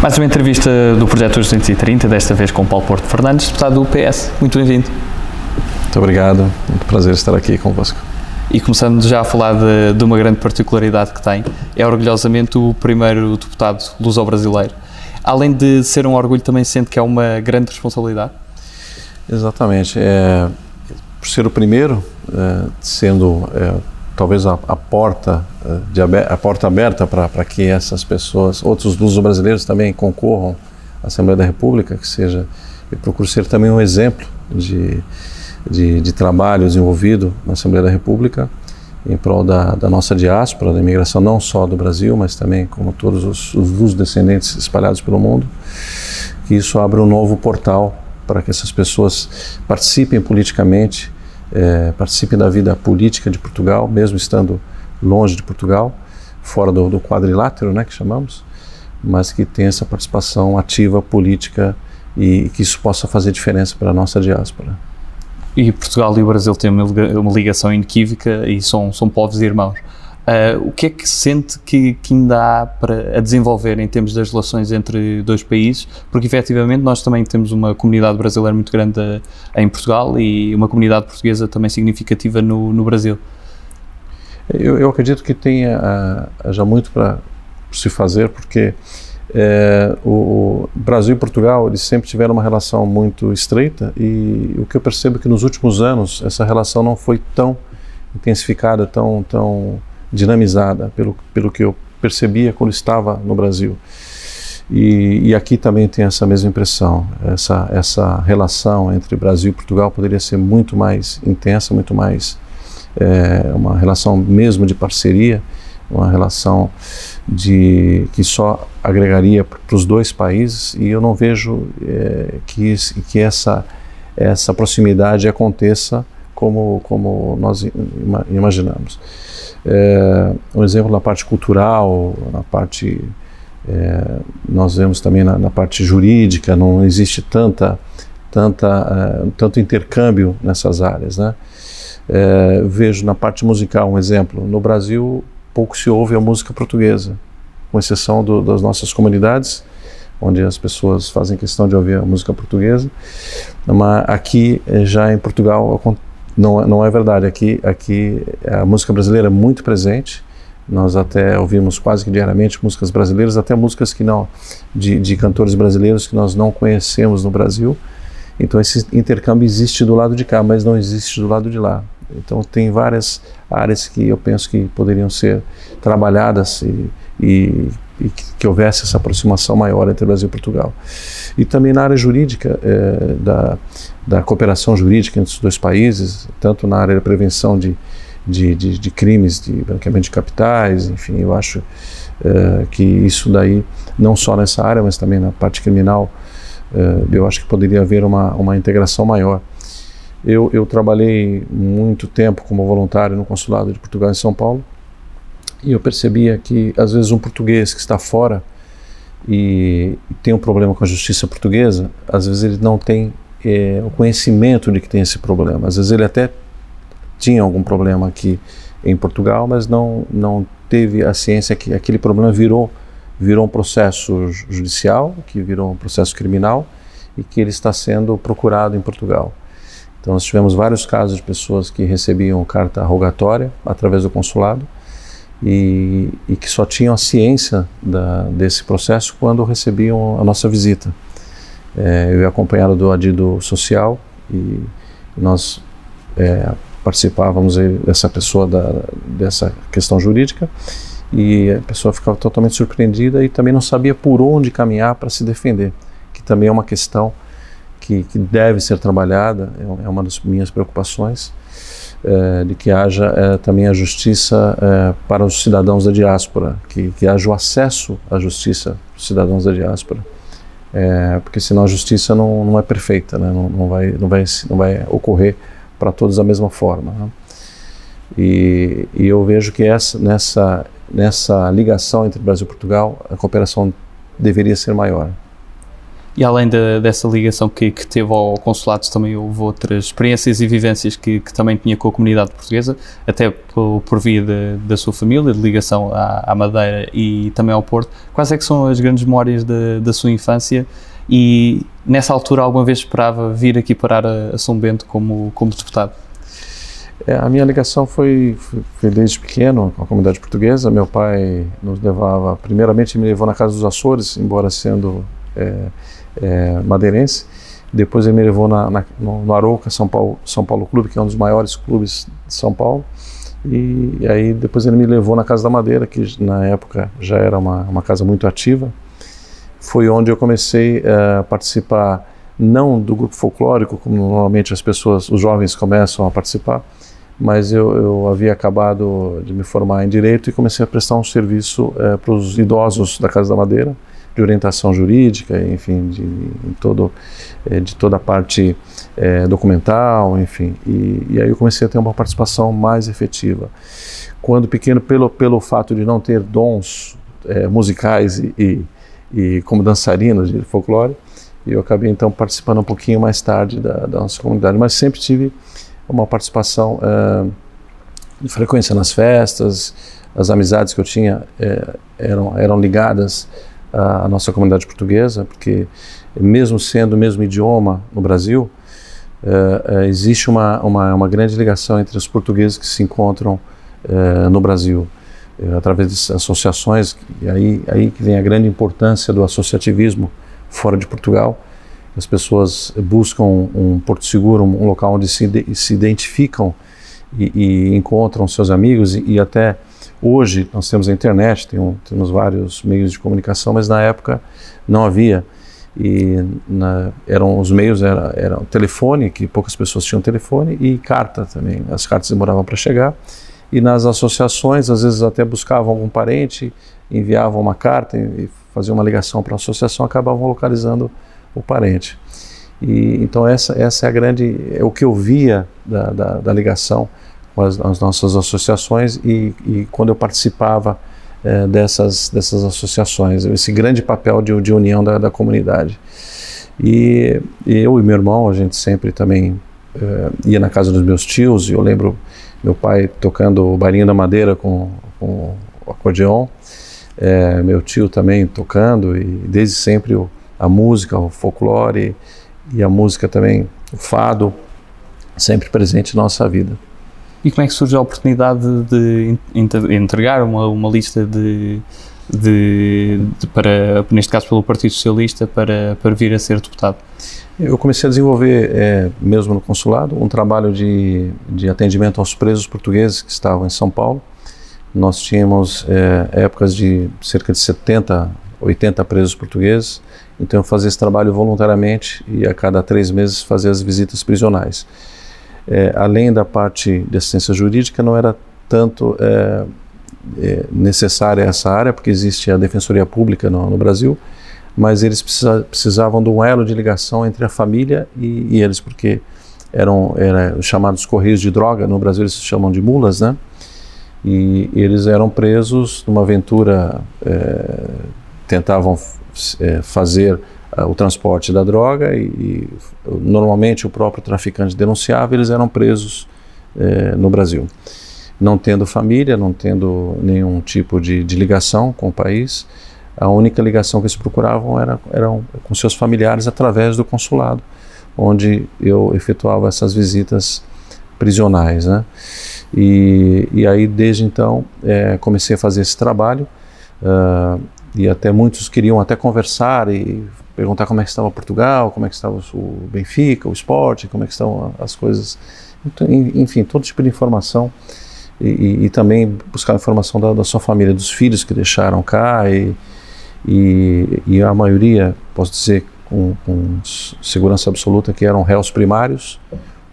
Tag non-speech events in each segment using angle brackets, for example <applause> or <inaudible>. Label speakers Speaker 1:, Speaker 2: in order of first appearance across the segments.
Speaker 1: Mais uma entrevista do Projeto 230, desta vez com Paulo Porto Fernandes, deputado do PS. Muito bem-vindo.
Speaker 2: Muito obrigado, muito prazer estar aqui convosco.
Speaker 1: E começando já a falar de, de uma grande particularidade que tem, é orgulhosamente o primeiro deputado luso-brasileiro. Além de ser um orgulho, também sente que é uma grande responsabilidade?
Speaker 2: Exatamente. É, por ser o primeiro, é, sendo é, talvez a, a porta é, de, a porta aberta para que essas pessoas, outros luso-brasileiros também concorram à Assembleia da República, que seja, e procuro ser também um exemplo de de, de trabalho desenvolvido na Assembleia da República em prol da, da, nossa diáspora, da imigração não só do Brasil, mas também como todos os, os descendentes espalhados pelo mundo, que isso abre um novo portal para que essas pessoas participem politicamente, é, participem da vida política de Portugal, mesmo estando longe de Portugal, fora do, do quadrilátero, né, que chamamos, mas que tenha essa participação ativa política e que isso possa fazer diferença para a nossa diáspora
Speaker 1: e Portugal e o Brasil têm uma ligação inequívoca e são, são povos irmãos. Uh, o que é que sente que, que, ainda há para a desenvolver em termos das relações entre dois países? Porque efetivamente nós também temos uma comunidade brasileira muito grande a, a, em Portugal e uma comunidade portuguesa também significativa no, no Brasil.
Speaker 2: Eu, eu, acredito que tenha uh, já muito para se fazer, porque é, o, Brasil e Portugal eles sempre tiveram uma relação muito estreita e o que eu percebo é que nos últimos anos essa relação não foi tão intensificada, tão tão dinamizada pelo pelo que eu percebia quando estava no Brasil. E, e aqui também tem essa mesma impressão. Essa essa relação entre Brasil e Portugal poderia ser muito mais intensa, muito mais é, uma relação mesmo de parceria, uma relação de que só agregaria para os dois países e eu não vejo é, que, que essa, essa proximidade aconteça como, como nós imaginamos. É, um exemplo na parte cultural, na parte é, nós vemos também na, na, parte jurídica não existe tanta tanta uh, tanto intercâmbio nessas áreas, né? É, vejo na parte musical um exemplo. No Brasil pouco se ouve a música portuguesa, com exceção do, das nossas comunidades, onde as pessoas fazem questão de ouvir a música portuguesa. Mas aqui, eh, já em Portugal, não, é, não é verdade. Aqui, aqui a música brasileira é muito presente. Nós até ouvimos quase que diariamente músicas brasileiras, até músicas que não de, de cantores brasileiros que nós não conhecemos no Brasil. Então esse intercâmbio existe do lado de cá, mas não existe do lado de lá. Então tem várias áreas que eu penso que poderiam ser trabalhadas e, e, e que, houvesse essa aproximação maior entre Brasil e Portugal. E também na área jurídica, é, da, da cooperação jurídica entre os dois países, tanto na área da prevenção de, de, de, de crimes, de branqueamento de capitais, enfim, eu acho é, que isso daí, não só nessa área, mas também na parte criminal, é, eu acho que poderia haver uma, uma integração maior. Eu, eu trabalhei muito tempo como voluntário no consulado de Portugal em São Paulo e eu percebia que às vezes um português que está fora e, tem um problema com a justiça portuguesa, às vezes ele não tem é, o conhecimento de que tem esse problema. Às vezes ele até tinha algum problema aqui em Portugal, mas não não teve a ciência que aquele problema virou virou um processo judicial, que virou um processo criminal e que ele está sendo procurado em Portugal. Então, nós tivemos vários casos de pessoas que recebiam carta rogatória através do consulado e, e que só tinham a ciência da, desse processo quando recebiam a nossa visita. É, eu ia acompanhado do adido social e nós é, participávamos dessa pessoa da, dessa questão jurídica e a pessoa ficava totalmente surpreendida e também não sabia por onde caminhar para se defender, que também é uma questão que, que deve ser trabalhada, é, é uma das minhas preocupações, é, de que haja é, também a justiça é, para os cidadãos da diáspora, que, que haja o acesso à justiça para os cidadãos da diáspora. É, porque senão a justiça não, não é perfeita, né? não, não, vai, não, vai, não vai ocorrer para todos da mesma forma. Né? E, e, eu vejo que essa, nessa, nessa ligação entre Brasil e Portugal, a cooperação deveria ser maior.
Speaker 1: E além de, dessa ligação que, que, teve ao consulado, também houve outras experiências e vivências que, que também tinha com a comunidade portuguesa, até por, por via de, da sua família, de ligação à, à, Madeira e também ao Porto. Quais é que são as grandes memórias de, da sua infância? E nessa altura, alguma vez esperava vir aqui parar a, a São Bento como, como deputado?
Speaker 2: É, a minha ligação foi, foi, desde pequeno com a comunidade portuguesa. Meu pai nos levava, primeiramente me levou na Casa dos Açores, embora sendo é, é, madeirense. Depois ele me levou na, na, no, Arouca, São Paulo, São Paulo Clube, que é um dos maiores clubes de São Paulo. E, e, aí depois ele me levou na Casa da Madeira, que na época já era uma, uma casa muito ativa. Foi onde eu comecei a participar, não do grupo folclórico, como normalmente as pessoas, os jovens começam a participar, mas eu, eu havia acabado de me formar em Direito e comecei a prestar um serviço é, para os idosos da Casa da Madeira, de orientação jurídica, enfim, de, todo, é, de toda a parte é, documental, enfim. E, e, aí eu comecei a ter uma participação mais efetiva. Quando pequeno, pelo, pelo fato de não ter dons é, musicais e, e, e, como dançarino de folclore, eu acabei então participando um pouquinho mais tarde da, da nossa comunidade, mas sempre tive uma participação é, de frequência nas festas, as amizades que eu tinha é, eram, eram ligadas a, a nossa comunidade portuguesa, porque mesmo sendo o mesmo idioma no Brasil, uh, uh, existe uma, uma, uma, grande ligação entre os portugueses que se encontram uh, no Brasil, através de associações, e aí, aí que vem a grande importância do associativismo fora de Portugal. As pessoas buscam um porto seguro, um local onde se, se identificam e, e encontram seus amigos e, e até Hoje nós temos a internet, tem um, temos vários meios de comunicação, mas na época não havia. E na, eram os meios era, era o telefone, que poucas pessoas tinham telefone, e carta também. As cartas demoravam para chegar. E nas associações, às vezes até buscavam algum parente, enviavam uma carta e faziam uma ligação para a associação, acabavam localizando o parente. E então essa essa é a grande é o que eu via da, da, da ligação com as, as nossas associações e, e, quando eu participava é, dessas, dessas associações, esse grande papel de, de união da, da comunidade. E, e, eu e meu irmão, a gente sempre também é, ia na casa dos meus tios, e eu lembro meu pai tocando o Barinho da Madeira com, com o acordeon, é, meu tio também tocando, e desde sempre o, a música, o folclore e a música também, o fado, sempre presente na nossa vida.
Speaker 1: E como é que surge a oportunidade de, entregar uma, uma lista de, de, de, para, neste caso pelo Partido Socialista, para, para vir a ser deputado?
Speaker 2: Eu comecei a desenvolver, é, mesmo no consulado, um trabalho de, de atendimento aos presos portugueses que estavam em São Paulo. Nós tínhamos é, épocas de cerca de 70, 80 presos portugueses, então eu fazia esse trabalho voluntariamente e a cada três meses fazia as visitas prisionais é, além da parte de assistência jurídica, não era tanto é, é, necessária essa área, porque existe a Defensoria Pública no, no Brasil, mas eles precisa, precisavam de um elo de ligação entre a família e, e eles, porque eram, eram chamados correios de droga, no Brasil eles se chamam de mulas, né? E eles eram presos numa aventura, é, tentavam é, fazer o transporte da droga e, e, normalmente o próprio traficante denunciava, eles eram presos eh, no Brasil. Não tendo família, não tendo nenhum tipo de, de, ligação com o país, a única ligação que eles procuravam era eram com seus familiares através do consulado, onde eu efetuava essas visitas prisionais, né? E, e aí desde então é, comecei a fazer esse trabalho uh, e até muitos queriam até conversar e perguntar como é que estava Portugal, como é que estava o Benfica, o esporte, como é que estão as coisas, então, enfim, todo tipo de informação. E, e, e também buscar informação da, da, sua família, dos filhos que deixaram cá e, e, a maioria, posso dizer com, com, segurança absoluta, que eram réus primários,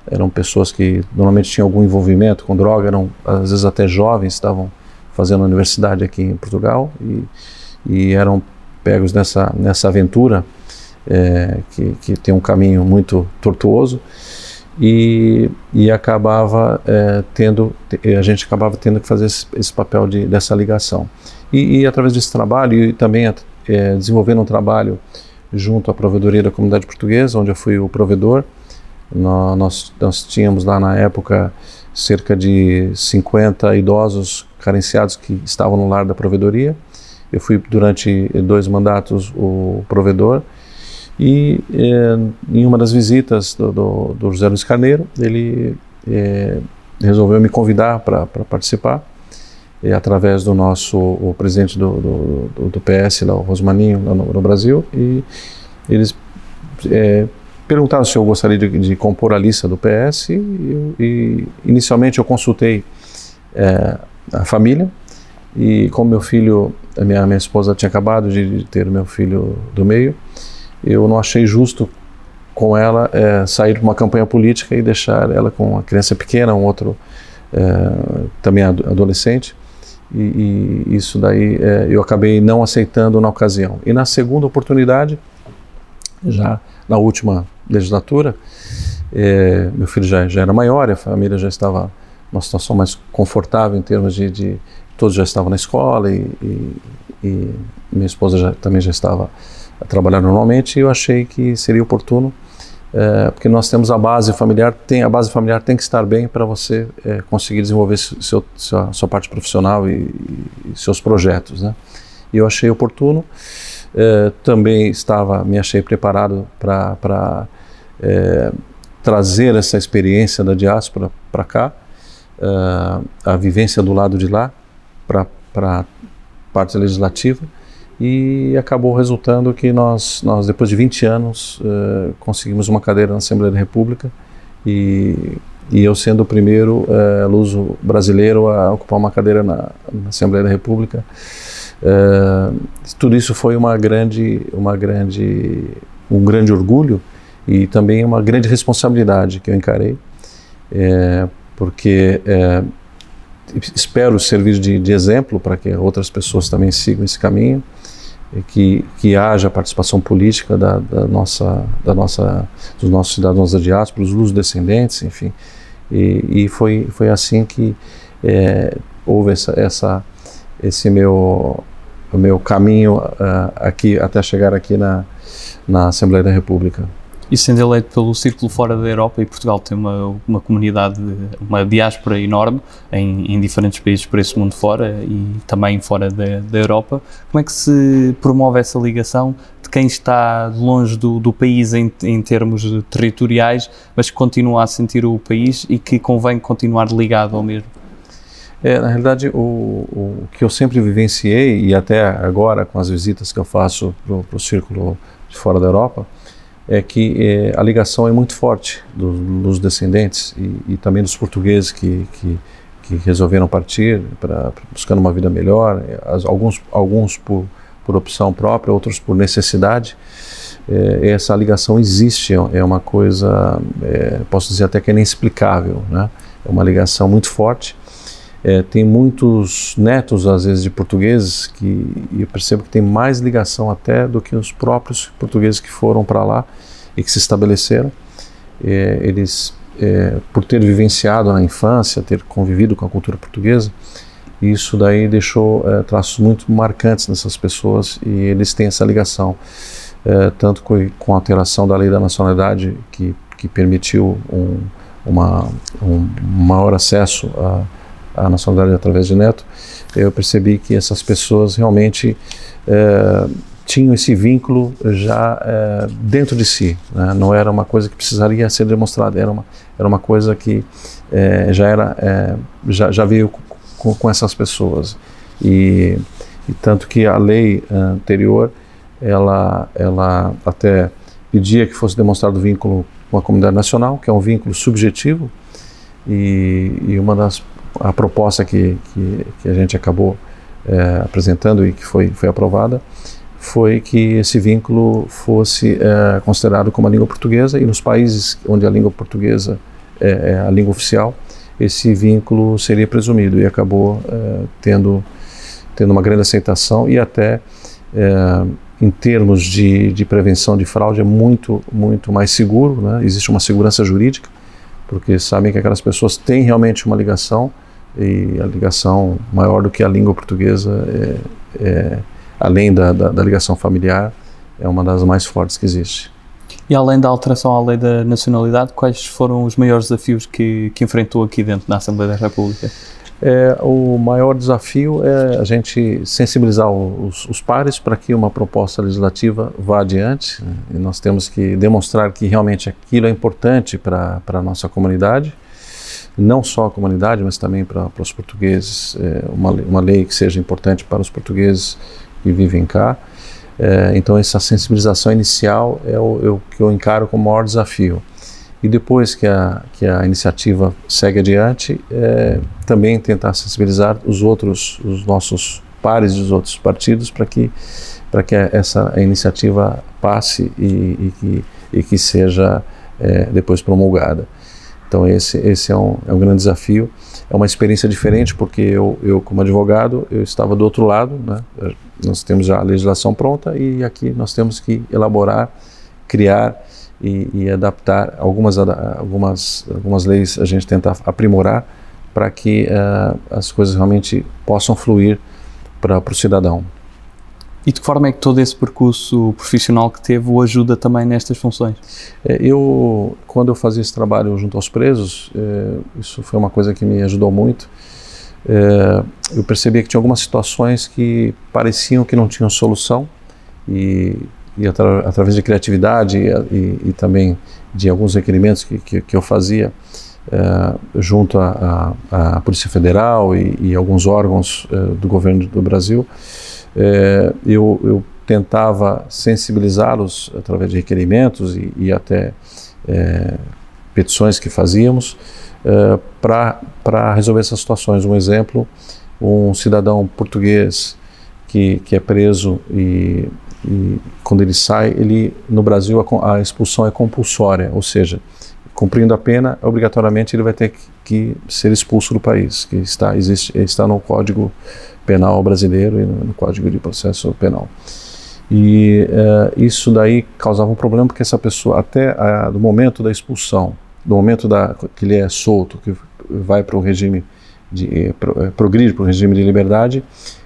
Speaker 2: eram pessoas que normalmente tinham algum envolvimento com droga, eram às vezes até jovens, estavam fazendo universidade aqui em Portugal. E, e eram pegos nessa, nessa aventura é, que, que tem um caminho muito tortuoso e, e acabava é, tendo a gente acabava tendo que fazer esse, esse papel de, dessa ligação e, e, através desse trabalho e também é, desenvolvendo um trabalho junto à Provedoria da Comunidade Portuguesa, onde eu fui o provedor. Nós, nós tínhamos lá na época cerca de 50 idosos carenciados que estavam no lar da provedoria. Eu fui durante dois mandatos o provedor e eh, em uma das visitas do, do, do, José Luiz Carneiro, ele eh, resolveu me convidar para participar, através do nosso o presidente do, do, do PS, lá, o Rosmaninho, lá no, no Brasil, e eles eh, perguntaram se eu gostaria de, de, compor a lista do PS, e, e inicialmente eu consultei a família, e como meu filho, a minha, minha esposa tinha acabado de ter meu filho do meio, eu não achei justo com ela é, sair de uma campanha política e deixar ela com uma criança pequena, um outro é, também adolescente. E, e isso daí é, eu acabei não aceitando na ocasião. E na segunda oportunidade, já na última legislatura, meu filho já, já era maior, a família já estava numa situação mais confortável em termos de, de todos já estavam na escola e, e, e minha esposa já, também já estava a trabalhar normalmente e eu achei que seria oportuno é, porque nós temos a base familiar tem a base familiar tem que estar bem para você é, conseguir desenvolver seu, sua, sua parte profissional e, e, seus projetos né? E eu achei oportuno é, também estava me achei preparado para trazer essa experiência da diáspora para cá a vivência do lado de lá para a parte legislativa e acabou resultando que nós, nós depois de 20 anos, uh, conseguimos uma cadeira na Assembleia da República e, e eu sendo o primeiro uh, luso brasileiro a ocupar uma cadeira na, na Assembleia da República. Uh, tudo isso foi uma grande, uma grande, um grande orgulho e também uma grande responsabilidade que eu encarei, é, porque é, espero servir de, de exemplo para que outras pessoas também sigam esse caminho que, que haja participação política da, da, nossa, da nossa, dos nossos cidadãos da diáspora, os lusos descendentes, enfim. E, e foi, foi assim que é, houve essa, essa, esse meu, meu caminho uh, aqui até chegar aqui na, na Assembleia da República
Speaker 1: e sendo eleito pelo Círculo fora da Europa, e Portugal tem uma, uma comunidade, uma diáspora enorme em, em diferentes países por esse mundo fora e também fora da, da Europa, como é que se promove essa ligação de quem está longe do, do país em, em termos territoriais, mas que continua a sentir o país e que convém continuar ligado ao mesmo?
Speaker 2: É, na realidade, o, o, que eu sempre vivenciei, e até agora com as visitas que eu faço para o Círculo de fora da Europa, é que é, a ligação é muito forte do, dos descendentes e, e, também dos portugueses que, que, que resolveram partir para buscando uma vida melhor, as, alguns, alguns por, por opção própria, outros por necessidade. É, essa ligação existe, é uma coisa, é, posso dizer até que é inexplicável, né? é uma ligação muito forte. É, tem muitos netos, às vezes, de portugueses que eu percebo que tem mais ligação até do que os próprios portugueses que foram para lá e que se estabeleceram. É, eles, é, por ter vivenciado na infância, ter convivido com a cultura portuguesa, isso daí deixou é, traços muito marcantes nessas pessoas e eles têm essa ligação, é, tanto com, com a alteração da lei da nacionalidade que, que permitiu um, uma, um maior acesso a a nacionalidade através de neto, eu percebi que essas pessoas realmente é, tinham esse vínculo já é, dentro de si. Né? Não era uma coisa que precisaria ser demonstrada, era uma, era uma coisa que é, já, era, já, já veio com, com essas pessoas. E, e, tanto que a lei anterior, ela, ela até pedia que fosse demonstrado vínculo com a comunidade nacional, que é um vínculo subjetivo, e, e uma das a proposta que, que, que a gente acabou é, apresentando e que foi, foi aprovada foi que esse vínculo fosse é, considerado como a língua portuguesa e nos países onde a língua portuguesa é, é a língua oficial, esse vínculo seria presumido e acabou é, tendo, tendo uma grande aceitação e até é, em termos de, de prevenção de fraude é muito, muito mais seguro, né? existe uma segurança jurídica, porque sabem que aquelas pessoas têm realmente uma ligação e a ligação maior do que a língua portuguesa é, é além da, da, da, ligação familiar é uma das mais fortes que existe.
Speaker 1: E além da alteração à lei da nacionalidade, quais foram os maiores desafios que, que enfrentou aqui dentro da Assembleia da República?
Speaker 2: É, o maior desafio é a gente sensibilizar os, os pares para que uma proposta legislativa vá adiante. Né? E nós temos que demonstrar que realmente aquilo é importante para a nossa comunidade, não só a comunidade, mas também para os portugueses. É, uma, uma lei que seja importante para os portugueses que vivem cá. É, então, essa sensibilização inicial é é o, que eu encaro como maior desafio. E depois que a, que a iniciativa segue adiante, é, também tentar sensibilizar os outros, os nossos pares dos outros partidos para que, para que essa iniciativa passe e, e, que, e que seja é, depois promulgada. Então, esse, esse é, um, é um grande desafio. É uma experiência diferente porque eu, eu como advogado, eu estava do outro lado, né? nós temos já a legislação pronta e aqui nós temos que elaborar, criar e, e adaptar algumas, algumas, algumas leis, a gente tentar aprimorar para que uh, as coisas realmente possam fluir para o cidadão.
Speaker 1: E de que forma é que todo esse percurso profissional que teve o ajuda também nestas funções?
Speaker 2: É, eu, quando eu fazia esse trabalho junto aos presos, é, isso foi uma coisa que me ajudou muito. É, eu percebia que tinha algumas situações que pareciam que não tinham solução e, e atra, através de criatividade e, e, e, também de alguns requerimentos que, que, que eu fazia junto à Polícia Federal e, alguns órgãos do governo do Brasil, é, eu, eu, tentava sensibilizá-los através de requerimentos e, e até é, petições que fazíamos é, para resolver essas situações. Um exemplo, um cidadão português que, que é preso e, e quando ele sai, ele no Brasil a, a, expulsão é compulsória, ou seja, cumprindo a pena, obrigatoriamente ele vai ter que, que ser expulso do país, que está existe está no Código Penal brasileiro e no, Código de Processo Penal. E uh, isso daí causava um problema porque essa pessoa, até a, do momento da expulsão, do momento da, que ele é solto, que vai para o regime de eh, pro, eh, progride para o regime de liberdade,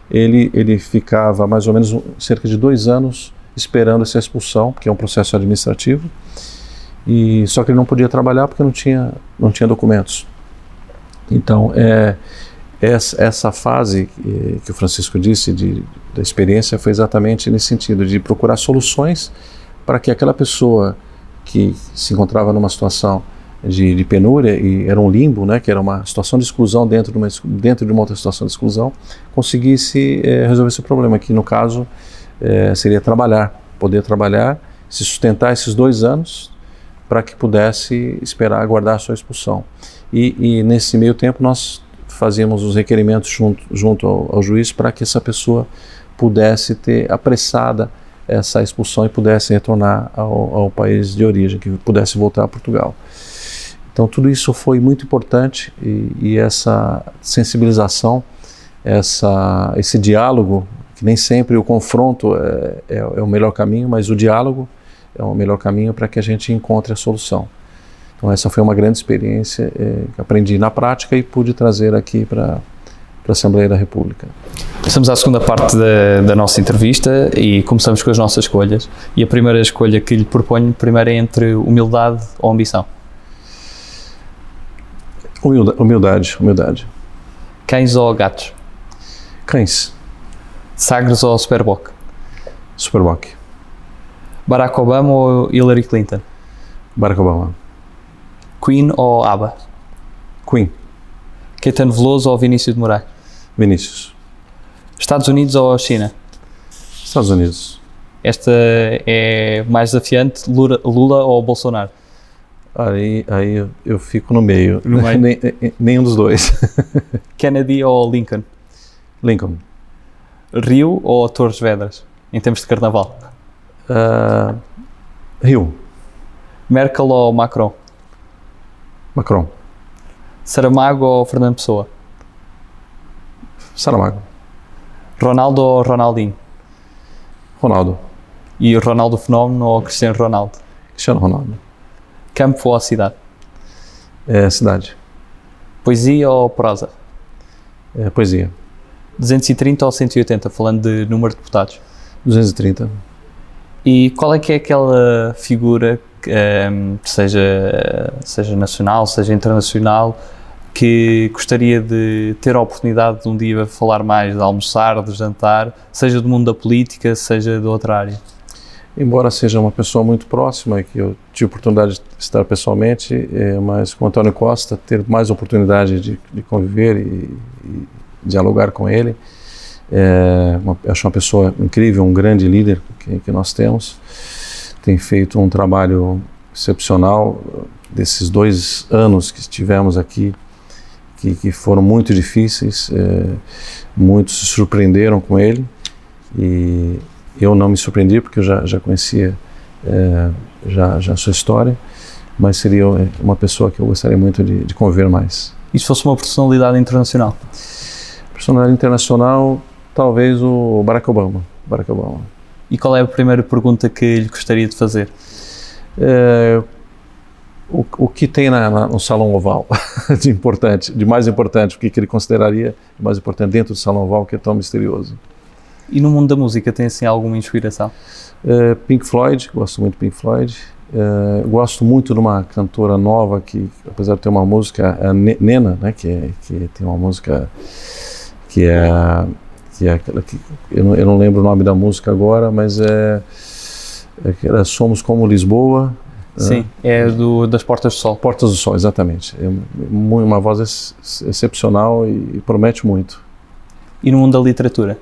Speaker 2: ele ele ficava mais ou menos cerca de dois anos esperando essa expulsão, que é um processo administrativo, e só que ele não podia trabalhar porque não tinha não tinha documentos. Então é essa, essa fase que, o Francisco disse de, da experiência foi exatamente nesse sentido de procurar soluções para que aquela pessoa que se encontrava numa situação de, de, penúria e era um limbo, né, que era uma situação de exclusão dentro de uma, dentro de uma outra situação de exclusão, conseguisse é, resolver esse problema, que no caso é, seria trabalhar, poder trabalhar, se sustentar esses dois anos para que pudesse esperar aguardar a sua expulsão. E, e nesse meio tempo nós fazíamos os requerimentos junto, junto ao, ao juiz para que essa pessoa pudesse ter apressada essa expulsão e pudesse retornar ao, ao, país de origem, que pudesse voltar a Portugal. Então tudo isso foi muito importante e, e essa sensibilização, essa, esse diálogo, que nem sempre o confronto é, é, é o melhor caminho, mas o diálogo é o melhor caminho para que a gente encontre a solução. Então essa foi uma grande experiência é, que aprendi na prática e pude trazer aqui para a Assembleia da República.
Speaker 1: Estamos à segunda parte da, da, nossa entrevista e começamos com as nossas escolhas. E a primeira escolha que lhe proponho primeiro é entre humildade ou ambição.
Speaker 2: Humildade, humildade.
Speaker 1: Cães ou gatos?
Speaker 2: Cães.
Speaker 1: Sagres ou Superboc?
Speaker 2: Superboc.
Speaker 1: Barack Obama ou Hillary Clinton?
Speaker 2: Barack Obama.
Speaker 1: Queen ou ABBA?
Speaker 2: Queen.
Speaker 1: Caetano Veloso ou Vinícius de Moraes?
Speaker 2: Vinícius.
Speaker 1: Estados Unidos ou China?
Speaker 2: Estados Unidos.
Speaker 1: Esta é mais desafiante, Lula, Lula ou Bolsonaro?
Speaker 2: Aí, aí eu, eu fico no meio. No meio? <laughs> Nem, nenhum dos dois. <laughs>
Speaker 1: Kennedy ou Lincoln?
Speaker 2: Lincoln.
Speaker 1: Rio ou Torres Vedras, em termos de carnaval?
Speaker 2: Uh, Rio.
Speaker 1: Merkel ou Macron?
Speaker 2: Macron.
Speaker 1: Saramago ou Fernando Pessoa?
Speaker 2: Saramago.
Speaker 1: Ronaldo ou Ronaldinho?
Speaker 2: Ronaldo.
Speaker 1: E Ronaldo Fenómeno ou Cristiano Ronaldo?
Speaker 2: Cristiano Ronaldo.
Speaker 1: Campo ou cidade?
Speaker 2: É cidade.
Speaker 1: Poesia ou prosa?
Speaker 2: É poesia.
Speaker 1: 230 ou 180, falando de número de deputados?
Speaker 2: 230.
Speaker 1: E qual é que é aquela figura, um, ehm, seja, seja nacional, seja internacional, que gostaria de ter a oportunidade de um dia falar mais, de almoçar, de jantar, seja do mundo da política, seja de outra área?
Speaker 2: Embora seja uma pessoa muito próxima, que eu tive oportunidade de estar pessoalmente, é, mas com o Antônio Costa, ter mais oportunidade de, de conviver e, e, dialogar com ele, é, uma, acho uma pessoa incrível, um grande líder que, que nós temos, tem feito um trabalho excepcional desses dois anos que estivemos aqui que, que foram muito difíceis, é, muitos se surpreenderam com ele e eu não me surpreendi porque eu já, já conhecia é, já, já a sua história, mas seria uma pessoa que eu gostaria muito de, de conviver mais.
Speaker 1: E se fosse uma personalidade internacional?
Speaker 2: Personalidade internacional, talvez o Barack Obama. Barack Obama.
Speaker 1: E qual é a primeira pergunta que lhe gostaria de fazer?
Speaker 2: É, o, o que tem na, na, no salão oval <laughs> de importante, de mais importante, o que, que ele consideraria mais importante dentro do salão oval que é tão misterioso.
Speaker 1: E no mundo da música tem assim alguma inspiração?
Speaker 2: Uh, Pink Floyd, gosto muito de Pink Floyd. Uh, gosto muito de uma cantora nova que, apesar de ter uma música, a Nena, né, que, é, que tem uma música que é que é aquela que eu não, eu não lembro o nome da música agora, mas é, é Somos como Lisboa,
Speaker 1: Sim, é do, das Portas do Sol.
Speaker 2: Portas do Sol, exatamente. É uma voz ex excepcional e promete muito.
Speaker 1: E no mundo da literatura?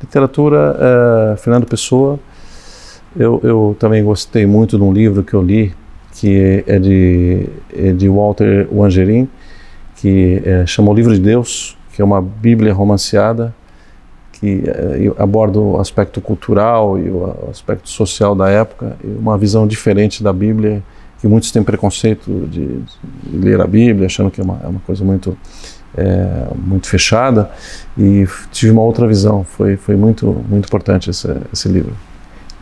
Speaker 2: Literatura, uh, Fernando Pessoa. Eu, eu, também gostei muito de um livro que eu li, que é de, é de Walter Wangerin, que é, chama O Livro de Deus, que é uma Bíblia romanceada que eh, aborda o aspecto cultural e o aspecto social da época, e uma visão diferente da Bíblia, que muitos têm preconceito de, de ler a Bíblia, achando que é uma, é uma coisa muito é, muito fechada, e tive uma outra visão. Foi foi muito muito importante esse, esse livro.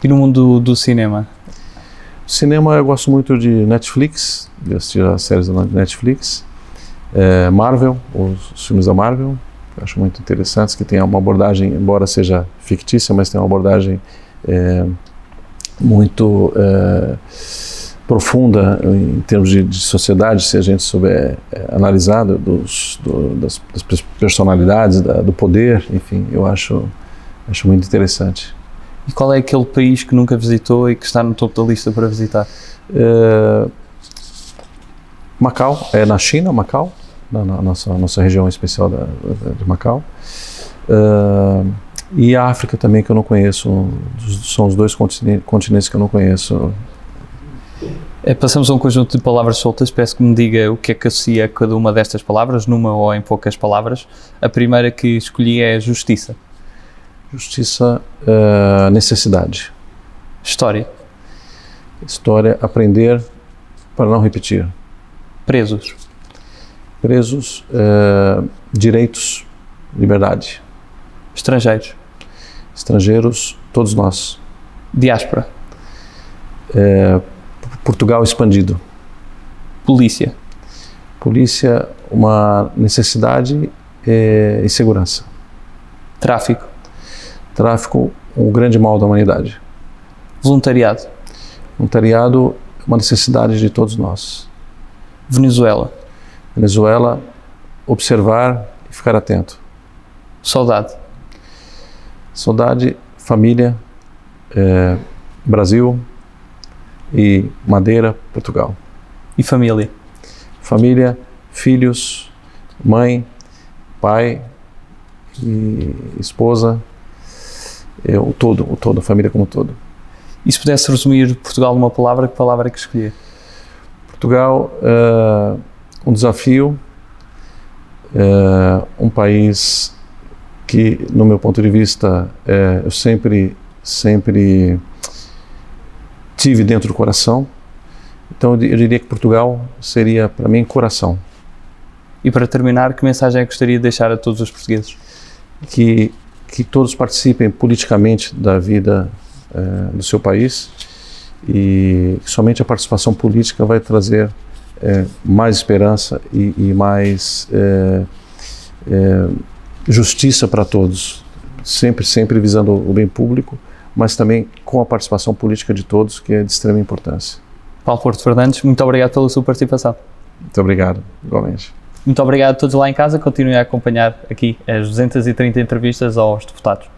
Speaker 1: E no mundo do cinema?
Speaker 2: Cinema eu gosto muito de Netflix, de assistir as séries da Netflix, é, Marvel, os filmes da Marvel, acho muito interessantes, que tem uma abordagem, embora seja fictícia, mas tem uma abordagem é, muito é, profunda em termos de, de, sociedade, se a gente souber é, analisar dos, do, das, das, personalidades, da, do poder, enfim, eu acho, acho muito interessante.
Speaker 1: E qual é aquele país que nunca visitou e que está no topo da lista para visitar?
Speaker 2: Macau, é na China, Macau na, na nossa, nossa região especial da, da, de Macau. Uh, e a África também, que eu não conheço. São os dois continentes que eu não conheço.
Speaker 1: É, passamos a um conjunto de palavras soltas. Peço que me diga o que é que associa cada uma destas palavras, numa ou em poucas palavras. A primeira que escolhi é justiça.
Speaker 2: Justiça, uh, necessidade.
Speaker 1: História.
Speaker 2: História, aprender para não repetir.
Speaker 1: Presos
Speaker 2: presos, é, direitos, liberdade.
Speaker 1: Estrangeiros.
Speaker 2: Estrangeiros, todos nós.
Speaker 1: Diáspora.
Speaker 2: É, Portugal expandido.
Speaker 1: Polícia.
Speaker 2: Polícia, uma necessidade é, e segurança.
Speaker 1: Tráfico.
Speaker 2: Tráfico, um grande mal da humanidade.
Speaker 1: Voluntariado.
Speaker 2: Voluntariado, uma necessidade de todos nós.
Speaker 1: Venezuela.
Speaker 2: Venezuela, observar e ficar atento.
Speaker 1: Saudade.
Speaker 2: Saudade, família, é, Brasil e Madeira, Portugal.
Speaker 1: E família?
Speaker 2: Família, filhos, mãe, pai e esposa, é, o todo, o todo, a família como um todo.
Speaker 1: E se pudesse resumir Portugal numa palavra, que palavra é que escolher?
Speaker 2: Portugal, uh, um desafio, é, um país que, no meu ponto de vista, é, eu sempre, sempre tive dentro do coração. Então, eu diria que Portugal seria, para mim, coração.
Speaker 1: E para terminar, que mensagem é que gostaria de deixar a todos os portugueses?
Speaker 2: Que, que todos participem politicamente da vida é, do seu país e somente a participação política vai trazer é, mais esperança e, e mais é, é, justiça para todos, sempre, sempre visando o bem público, mas também com a participação política de todos, que é de extrema importância.
Speaker 1: Paulo Porto Fernandes, muito obrigado pela sua participação.
Speaker 2: Muito obrigado, igualmente.
Speaker 1: Muito obrigado a todos lá em casa. Continuem a acompanhar aqui as 230 entrevistas aos deputados.